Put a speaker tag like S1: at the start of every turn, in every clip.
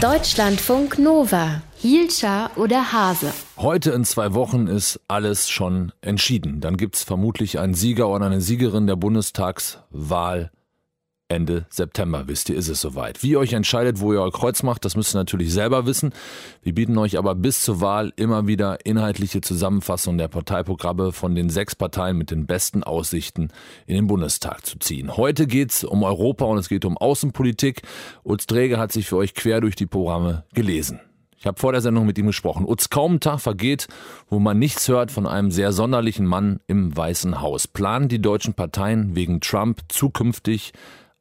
S1: Deutschlandfunk Nova. Hielscher oder Hase?
S2: Heute in zwei Wochen ist alles schon entschieden. Dann gibt es vermutlich einen Sieger oder eine Siegerin der Bundestagswahl Ende September, wisst ihr, ist es soweit. Wie ihr euch entscheidet, wo ihr euer Kreuz macht, das müsst ihr natürlich selber wissen. Wir bieten euch aber bis zur Wahl immer wieder inhaltliche Zusammenfassungen der Parteiprogramme von den sechs Parteien mit den besten Aussichten in den Bundestag zu ziehen. Heute geht's um Europa und es geht um Außenpolitik. Utz Träger hat sich für euch quer durch die Programme gelesen. Ich habe vor der Sendung mit ihm gesprochen. Utz, kaum ein Tag vergeht, wo man nichts hört von einem sehr sonderlichen Mann im Weißen Haus. Planen die deutschen Parteien wegen Trump zukünftig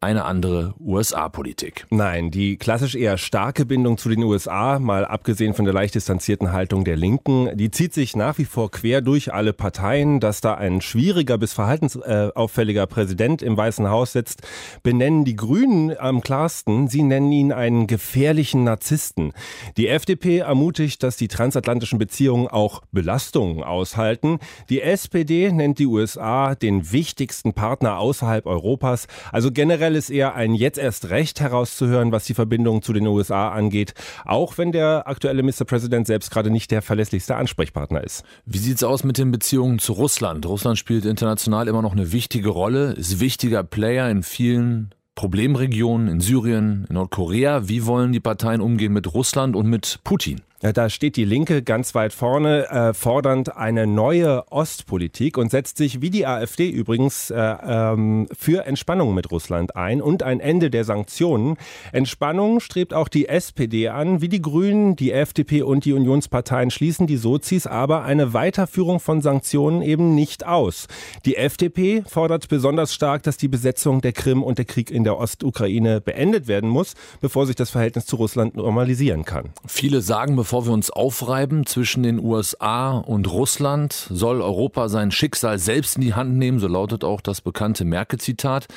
S2: eine andere USA-Politik.
S3: Nein, die klassisch eher starke Bindung zu den USA, mal abgesehen von der leicht distanzierten Haltung der Linken, die zieht sich nach wie vor quer durch alle Parteien. Dass da ein schwieriger bis verhaltensauffälliger Präsident im Weißen Haus sitzt, benennen die Grünen am klarsten. Sie nennen ihn einen gefährlichen Narzissten. Die FDP ermutigt, dass die transatlantischen Beziehungen auch Belastungen aushalten. Die SPD nennt die USA den wichtigsten Partner außerhalb Europas. Also generell Urteil ist eher ein jetzt erst recht herauszuhören, was die Verbindung zu den USA angeht, auch wenn der aktuelle Mr. President selbst gerade nicht der verlässlichste Ansprechpartner ist.
S2: Wie sieht es aus mit den Beziehungen zu Russland? Russland spielt international immer noch eine wichtige Rolle, ist wichtiger Player in vielen Problemregionen in Syrien, in Nordkorea. Wie wollen die Parteien umgehen mit Russland und mit Putin?
S3: Da steht die Linke ganz weit vorne, äh, fordernd eine neue Ostpolitik und setzt sich, wie die AfD übrigens, äh, ähm, für Entspannung mit Russland ein und ein Ende der Sanktionen. Entspannung strebt auch die SPD an, wie die Grünen, die FDP und die Unionsparteien schließen die Sozis aber eine Weiterführung von Sanktionen eben nicht aus. Die FDP fordert besonders stark, dass die Besetzung der Krim und der Krieg in der Ostukraine beendet werden muss, bevor sich das Verhältnis zu Russland normalisieren kann.
S2: Viele sagen, bevor bevor wir uns aufreiben zwischen den USA und Russland, soll Europa sein Schicksal selbst in die Hand nehmen, so lautet auch das bekannte Merkel-Zitat.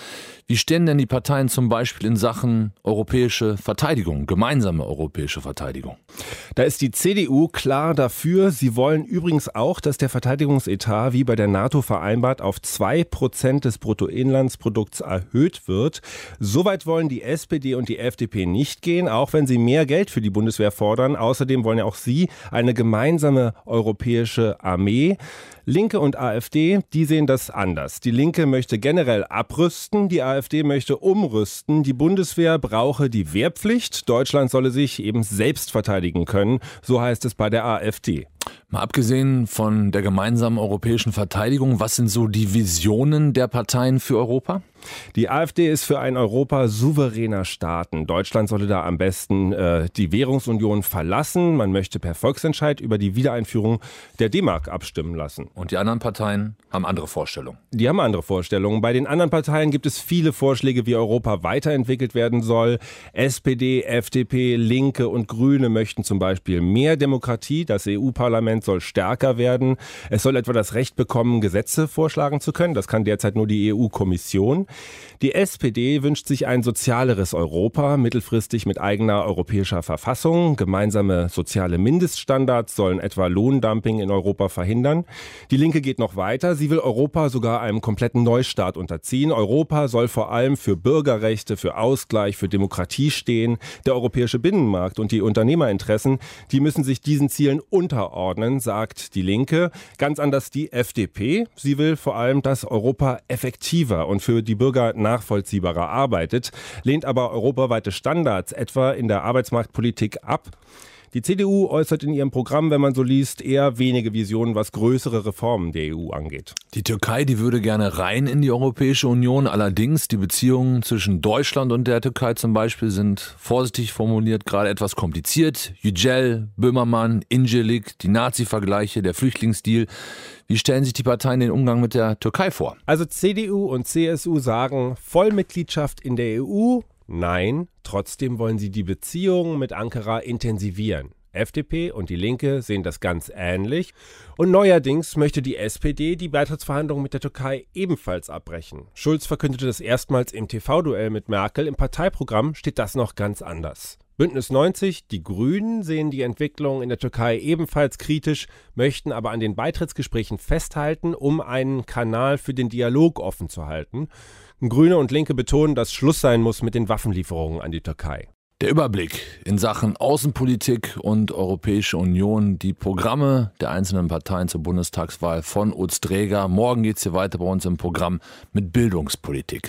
S2: Wie stehen denn die Parteien zum Beispiel in Sachen europäische Verteidigung, gemeinsame europäische Verteidigung?
S3: Da ist die CDU klar dafür. Sie wollen übrigens auch, dass der Verteidigungsetat wie bei der NATO vereinbart auf zwei Prozent des Bruttoinlandsprodukts erhöht wird. Soweit wollen die SPD und die FDP nicht gehen, auch wenn sie mehr Geld für die Bundeswehr fordern. Außerdem wollen ja auch sie eine gemeinsame europäische Armee. Linke und AfD, die sehen das anders. Die Linke möchte generell abrüsten, die AfD möchte umrüsten. Die Bundeswehr brauche die Wehrpflicht. Deutschland solle sich eben selbst verteidigen können. So heißt es bei der AfD.
S2: Mal abgesehen von der gemeinsamen europäischen Verteidigung, was sind so die Visionen der Parteien für Europa?
S3: Die AfD ist für ein Europa souveräner Staaten. Deutschland solle da am besten äh, die Währungsunion verlassen. Man möchte per Volksentscheid über die Wiedereinführung der D-Mark abstimmen lassen.
S2: Und die anderen Parteien haben andere Vorstellungen.
S3: Die haben andere Vorstellungen. Bei den anderen Parteien gibt es viele Vorschläge, wie Europa weiterentwickelt werden soll. SPD, FDP, Linke und Grüne möchten zum Beispiel mehr Demokratie. Das EU-Parlament soll stärker werden. Es soll etwa das Recht bekommen, Gesetze vorschlagen zu können. Das kann derzeit nur die EU-Kommission. Die SPD wünscht sich ein sozialeres Europa, mittelfristig mit eigener europäischer Verfassung. Gemeinsame soziale Mindeststandards sollen etwa Lohndumping in Europa verhindern. Die Linke geht noch weiter. Sie will Europa sogar einem kompletten Neustart unterziehen. Europa soll vor allem für Bürgerrechte, für Ausgleich, für Demokratie stehen. Der europäische Binnenmarkt und die Unternehmerinteressen, die müssen sich diesen Zielen unterordnen, sagt die Linke. Ganz anders die FDP. Sie will vor allem, dass Europa effektiver und für die Bürger nachvollziehbarer arbeitet, lehnt aber europaweite Standards etwa in der Arbeitsmarktpolitik ab. Die CDU äußert in ihrem Programm, wenn man so liest, eher wenige Visionen, was größere Reformen der EU angeht.
S2: Die Türkei, die würde gerne rein in die Europäische Union. Allerdings die Beziehungen zwischen Deutschland und der Türkei zum Beispiel sind vorsichtig formuliert gerade etwas kompliziert. Yücel, Böhmermann, Incelik, die Nazi-Vergleiche, der Flüchtlingsdeal. Wie stellen sich die Parteien den Umgang mit der Türkei vor?
S3: Also CDU und CSU sagen Vollmitgliedschaft in der EU Nein, trotzdem wollen sie die Beziehungen mit Ankara intensivieren. FDP und die Linke sehen das ganz ähnlich. Und neuerdings möchte die SPD die Beitrittsverhandlungen mit der Türkei ebenfalls abbrechen. Schulz verkündete das erstmals im TV-Duell mit Merkel. Im Parteiprogramm steht das noch ganz anders. Bündnis 90, die Grünen sehen die Entwicklung in der Türkei ebenfalls kritisch, möchten aber an den Beitrittsgesprächen festhalten, um einen Kanal für den Dialog offen zu halten. Grüne und Linke betonen, dass Schluss sein muss mit den Waffenlieferungen an die Türkei.
S2: Der Überblick in Sachen Außenpolitik und Europäische Union, die Programme der einzelnen Parteien zur Bundestagswahl von Utz Dräger. Morgen geht es hier weiter bei uns im Programm mit Bildungspolitik.